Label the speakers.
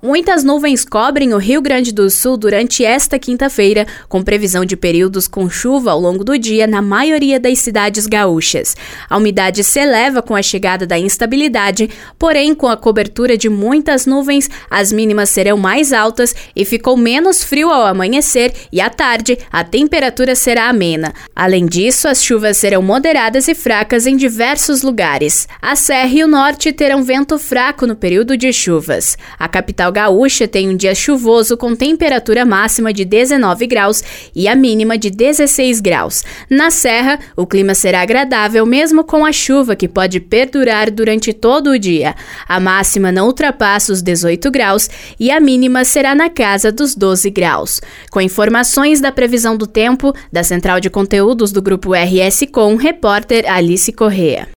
Speaker 1: Muitas nuvens cobrem o Rio Grande do Sul durante esta quinta-feira, com previsão de períodos com chuva ao longo do dia na maioria das cidades gaúchas. A umidade se eleva com a chegada da instabilidade, porém, com a cobertura de muitas nuvens, as mínimas serão mais altas e ficou menos frio ao amanhecer e à tarde a temperatura será amena. Além disso, as chuvas serão moderadas e fracas em diversos lugares. A Serra e o Norte terão vento fraco no período de chuvas. A capital capital gaúcha tem um dia chuvoso com temperatura máxima de 19 graus e a mínima de 16 graus. Na Serra, o clima será agradável mesmo com a chuva que pode perdurar durante todo o dia. A máxima não ultrapassa os 18 graus e a mínima será na casa dos 12 graus. Com informações da previsão do tempo, da Central de Conteúdos do Grupo RS Com, repórter Alice Correa.